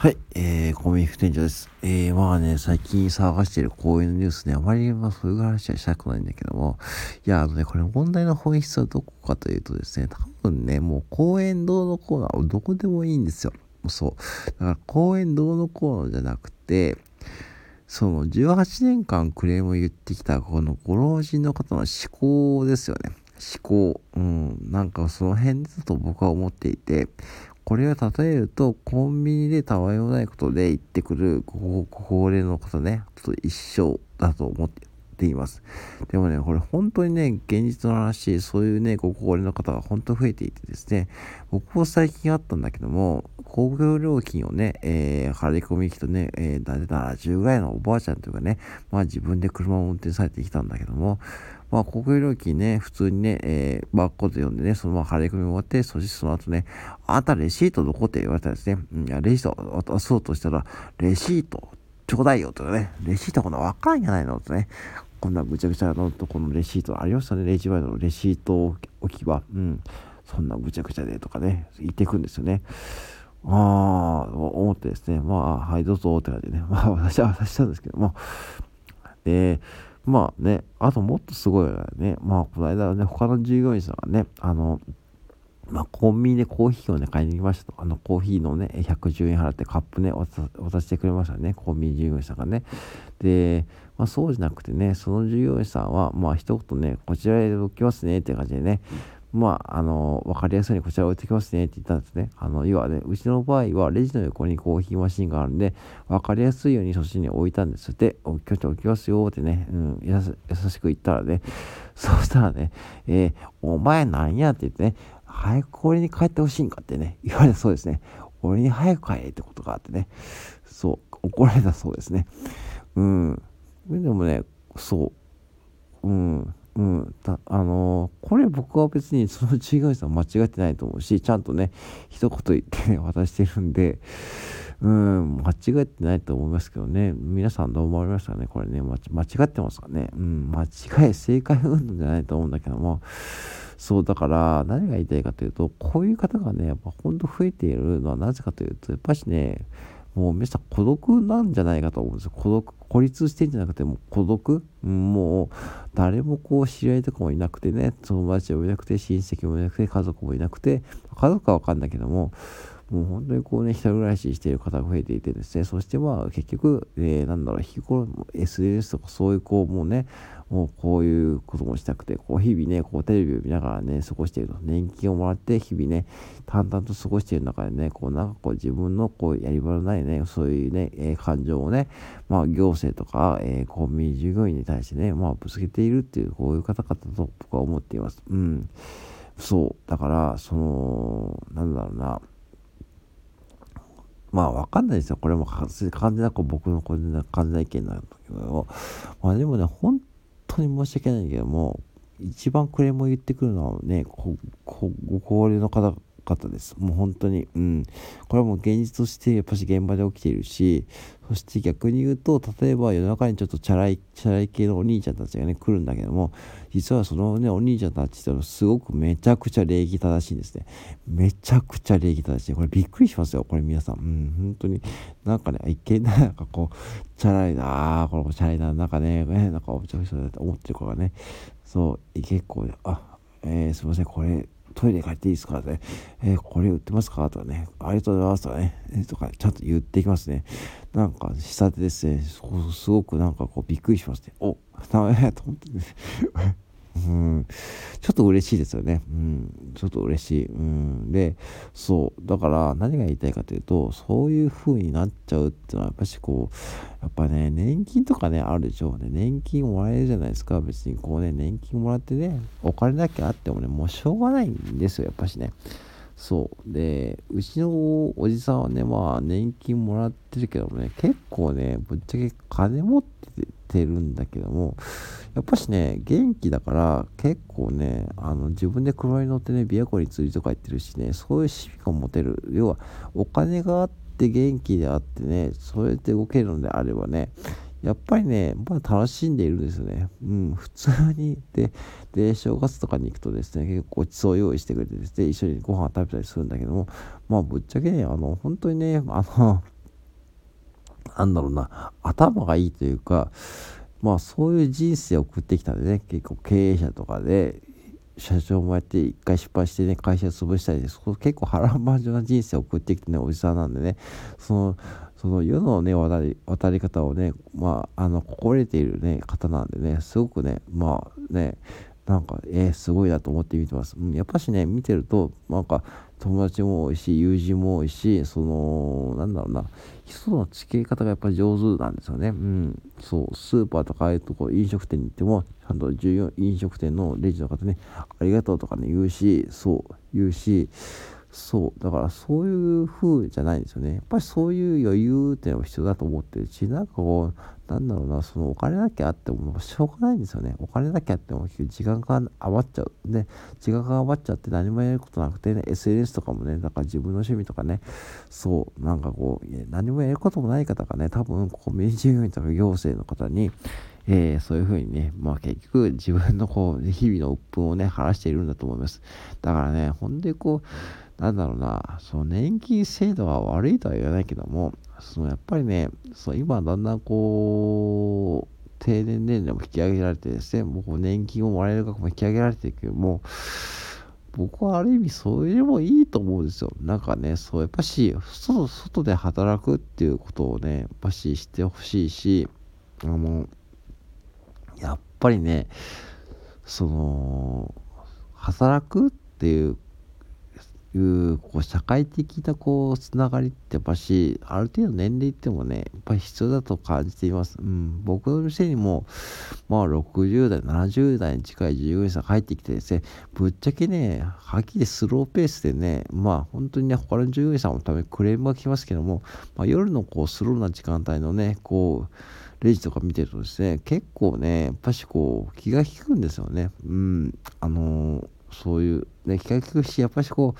はい、えー、コミック店長です。えー、まあね、最近探している公演のニュースね、あまり、まあ、そういう話はしたくないんだけども、いや、あのね、これ問題の本質はどこかというとですね、多分ね、もう公演堂のコーナーはどこでもいいんですよ。そう。だから公演堂のコーナーじゃなくて、その18年間クレームを言ってきたこのご老人の方の思考ですよね。思考。うん。なんかその辺だと僕は思っていて、これを例えると、コンビニでたわいもないことで言ってくるご高齢の方ね、ちょっと一緒だと思っています。でもね、これ本当にね、現実の話、そういうね、ご高齢の方が本当増えていてですね、僕も最近あったんだけども、公共料金をね、えー、張り込み機とね、えー、だいたい70ぐらいのおばあちゃんというかね、まあ自分で車を運転されてきたんだけども、まあ、国有料金ね、普通にね、えー、バーコード読んでね、そのまま張り込み終わって、そしてその後ね、あんたレシートどこって言われたらですね、うん、いや、レシート渡そうとしたら、レシートちょうだいよとかね、レシートこんなわかんじゃないのとね、こんなぐちゃぐちゃのとこのレシートありましたね、レジ前のレシート置き場。うん。そんなぐちゃぐちゃでとかね、言っていくんですよね。ああ、思ってですね、まあ、はい、どうぞって感じでね、まあ、私は渡したんですけども、で、まあね、あともっとすごいのはね、まあこの間ね、他の従業員さんがね、あの、まあ、コンビニでコーヒーをね、買いに行きましたと。あの、コーヒーのね、110円払ってカップね、渡してくれましたね。コンビニ従業員さんがね。で、まあ、そうじゃなくてね、その従業員さんは、まあ、一言ね、こちらへ置きますね、って感じでね、まあ、あの、わかりやすいにこちら置いてきますねって言ったんですね。あの、要はね、うちの場合はレジの横にコーヒーマシンがあるんで、わかりやすいようにそっちに置いたんです。で、おきょちょ置きますよってね、うん、優しく言ったらね、そうしたらね、えー、お前なんやって言ってね、早くこれに帰ってほしいんかってね、言われたそうですね。俺に早く帰れってことがあってね、そう、怒られたそうですね。うん。でもね、そう、うん。うん、あのー、これ僕は別にその従業員さ間違ってないと思うし、ちゃんとね、一言言ってね、渡してるんで、うん、間違ってないと思いますけどね、皆さんどう思われましたかね、これね、間違ってますかね、うん、間違い、正解運動じゃないと思うんだけども、そう、だから、何が言いたいかというと、こういう方がね、やっぱほんと増えているのはなぜかというと、やっぱしね、もう皆さん孤独なんじゃないかと思うんですよ。孤独、孤立してんじゃなくてもう孤独、もう誰もこう知り合いとかもいなくてね、友達もいなくて、親戚もいなくて、家族もいなくて、家族はわかんないけども、もう本当にこうね、一人暮らししている方が増えていてですね、そしてまあ結局、えー、なんだろう、日頃 SNS とかそういうこう、もうね、もうこういうこともしたくて、こう日々ね、こうテレビを見ながらね、過ごしていると。年金をもらって日々ね、淡々と過ごしている中でね、こうなんかこう自分のこうやり場のないね、そういうね、えー、感情をね、まあ行政とか、えー、コンビニ従業員に対してね、まあぶつけているっていう、こういう方々と僕は思っています。うん。そう。だから、その、なんだろうな、まあわかんないですよ。これも完全なこう僕の個人な完全な意見なんだけど、まあでもね、本当に申し訳ないけども、一番クレームを言ってくるのはね、ご高齢の方々です。もう本当に。うん。これはもう現実としてやっぱし現場で起きているし、そして逆に言うと、例えば夜中にちょっとチャラい、チャラい系のお兄ちゃんたちがね、来るんだけども、実はそのね、お兄ちゃんたちってのすごくめちゃくちゃ礼儀正しいんですね。めちゃくちゃ礼儀正しい。これびっくりしますよ、これ皆さん。うん、本当に。なんかね、一見なんかこう、チャラいなあこのチャラいな、なんかね、なんかおちゃくちゃだって思ってる子がね、そう、結構、あ、えー、すいません、これ、トイレ帰っていいですかね、えー、これ売ってますか？とかね、ありがとうございますとかね、えー、とか、ちゃんと言ってきますね。なんか、下手ですね、すごくなんかこう、びっくりしますね。お、ダメだと思ってね。うん、ちょっと嬉しいですよね。うん、ちょっと嬉しい。うん、で、そう、だから何が言いたいかというと、そういう風になっちゃうっていうのは、やっぱしこう、やっぱね、年金とかね、あるでしょうね。年金もらえるじゃないですか。別にこうね、年金もらってね、お金だけあってもね、もうしょうがないんですよ、やっぱしね。そう。で、うちのおじさんはね、まあ、年金もらってるけどもね、結構ね、ぶっちゃけ金持っててるんだけども、やっぱしね、元気だから、結構ね、あの、自分で車に乗ってね、琵琶湖に釣りとか行ってるしね、そういう趣味が持てる。要は、お金があって元気であってね、そうやって動けるのであればね、やっぱりね、まあ楽しんでいるんですよね。うん、普通に。で、で、正月とかに行くとですね、結構ごちそう用意してくれてですね、一緒にご飯食べたりするんだけども、まあぶっちゃけね、あの、本当にね、あの、なんだろうな、頭がいいというか、まあそういう人生を送ってきたんでね、結構経営者とかで、社長もやって一回失敗してね、会社潰したりで、そこ結構波乱万丈な人生を送ってきてね、おじさんなんでね、その、その世のね、渡り、渡り方をね、まあ、あの、心得ているね、方なんでね、すごくね、まあね、なんか、えー、すごいなと思って見てます。うん、やっぱしね、見てると、なんか、友達も多いし、友人も多いし、その、なんだろうな、人の付き合い方がやっぱり上手なんですよね。うん。そう、スーパーとかああいうとこ、飲食店に行っても、ちゃんと従業飲食店のレジの方ね、ありがとうとかね、言うし、そう、言うし、そう。だからそういう風じゃないんですよね。やっぱりそういう余裕っていうのが必要だと思ってるし、なんかこう、なんだろうな、そのお金だけあってもしょうがないんですよね。お金だけあっても時間が余っちゃう。で、時間が余っちゃって何もやることなくてね、SNS とかもね、だから自分の趣味とかね、そう、なんかこう、何もやることもない方がね、多分コミュニティ従業員とか行政の方に、えー、そういうふうにね、まあ結局自分のこう、日々の鬱憤をね、晴らしているんだと思います。だからね、ほんでこう、なんだろうな、その年金制度は悪いとは言わないけども、そのやっぱりね、そう今だんだんこう、定年年齢も引き上げられてですね、も年金をもらえる額も引き上げられていくけども、僕はある意味それでもいいと思うんですよ。なんかね、そう、やっぱし、外、外で働くっていうことをね、やっぱししてほしいし、あの、やっぱりね、その、働くっていういうこう社会的なこうつながりってやっぱしある程度年齢ってもねやっぱり必要だと感じています、うん、僕の店にもまあ60代70代に近い従業員さんが入ってきてですねぶっちゃけねはっきりスローペースでねまあ本当にね他の従業員さんのためクレームが来ますけども、まあ、夜のこうスローな時間帯のねこうレジとか見てるとですね結構ねやっぱしこう気が利くんですよね。うんあのーそういう、ね、気が利くし、やっぱりこ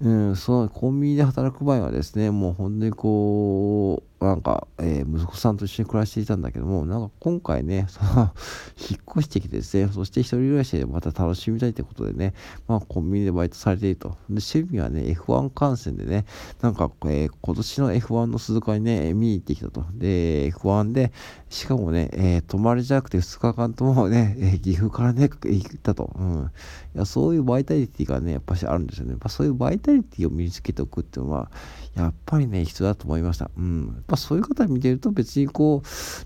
う、うん、そのコンビニで働く場合はですね、もう本当にこう、なんか、えー、息子さんと一緒に暮らしていたんだけども、なんか今回ね、その 引っ越してきてですね、そして一人暮らしでまた楽しみたいということでね、まあコンビニでバイトされていると。で、趣味はね、F1 観戦でね、なんか、えー、今年の F1 の鈴鹿にね、見に行ってきたと。で、F1 で、しかもね、えー、泊まりじゃなくて2日間ともね、えー、岐阜からね、行ったと。うん。いや、そういうバイタリティがね、やっぱしあるんですよね。やっぱそういうバイタリティを身につけておくっていうのは、やっぱりね、必要だと思いました。うん。そういう方見てると別にこ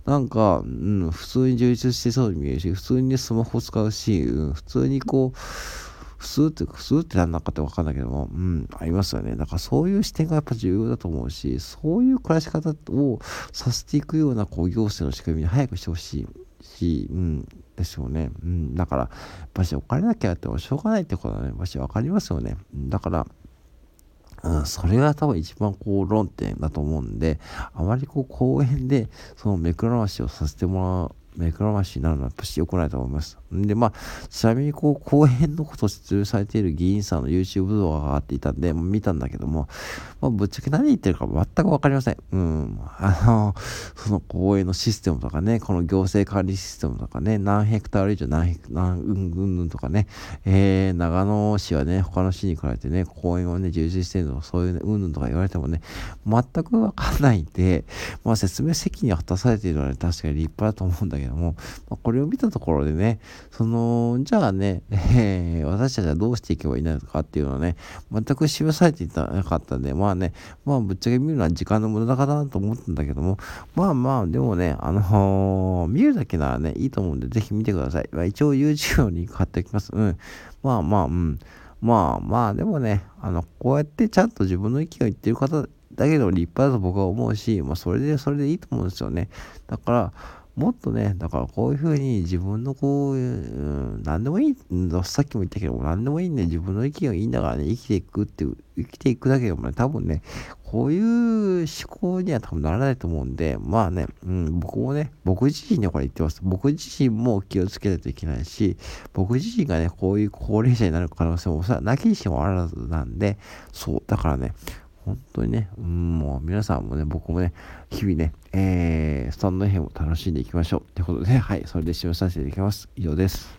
う、なんか、うん、普通に充実してそうに見えるし、普通に、スマホ使うし、うん、普通にこう、普通って、普通って何なのかってわかんないけども、うん、ありますよね。だからそういう視点がやっぱ重要だと思うし、そういう暮らし方をさせていくような、こう、行政の仕組みに早くしてほしいし、うん、ですよね。うん、だから、やっぱしお金だけあってもしょうがないってことはね、やっぱしわかりますよね。だから、うん、それが多分一番こう論点だと思うんで、あまりこう公園でその目くらましをさせてもらう目くらましになるのはやっぱし良くないと思います。で、まあ、ちなみにこう、公園のことを説明されている議員さんの YouTube 動画があっていたんで、見たんだけども、まあ、ぶっちゃけ何言ってるか全くわかりません。うん。あの、その公園のシステムとかね、この行政管理システムとかね、何ヘクタール以上何ヘク、何、うん、うんうん、とかね、えー、長野市はね、他の市に比べてね、公園をね、充実してるのそういうね、うんぬんとか言われてもね、全くわかんないんで、まあ、説明責任を果たされているのは、ね、確かに立派だと思うんだけども、まあ、これを見たところでね、その、じゃあね、えー、私たちはどうしていけばいいのかっていうのはね、全く示されていなかったんで、まあね、まあぶっちゃけ見るのは時間の無駄かなと思ったんだけども、まあまあ、でもね、あのー、見るだけならね、いいと思うんで、ぜひ見てください。まあ、一応 YouTube のリンク貼っておきます。うん。まあまあ、うん。まあまあ、でもね、あの、こうやってちゃんと自分の意見を言ってる方だけど立派だと僕は思うし、まあそれで、それでいいと思うんですよね。だから、もっとね、だからこういうふうに自分のこう、うん、何でもいい、さっきも言ったけど、何でもいいんで、自分の意見がいいんだからね、生きていくって、生きていくだけでもね、多分ね、こういう思考には多分ならないと思うんで、まあね、うん、僕もね、僕自身にこれ言ってます。僕自身も気をつけないといけないし、僕自身がね、こういう高齢者になる可能性もさ、なきにしもあらずなんで、そう、だからね、本当にね、うん、もう皆さんもね、僕もね、日々ね、えー、スタンド編を楽しんでいきましょう。ってことで、はい、それで使用させていただきます。以上です。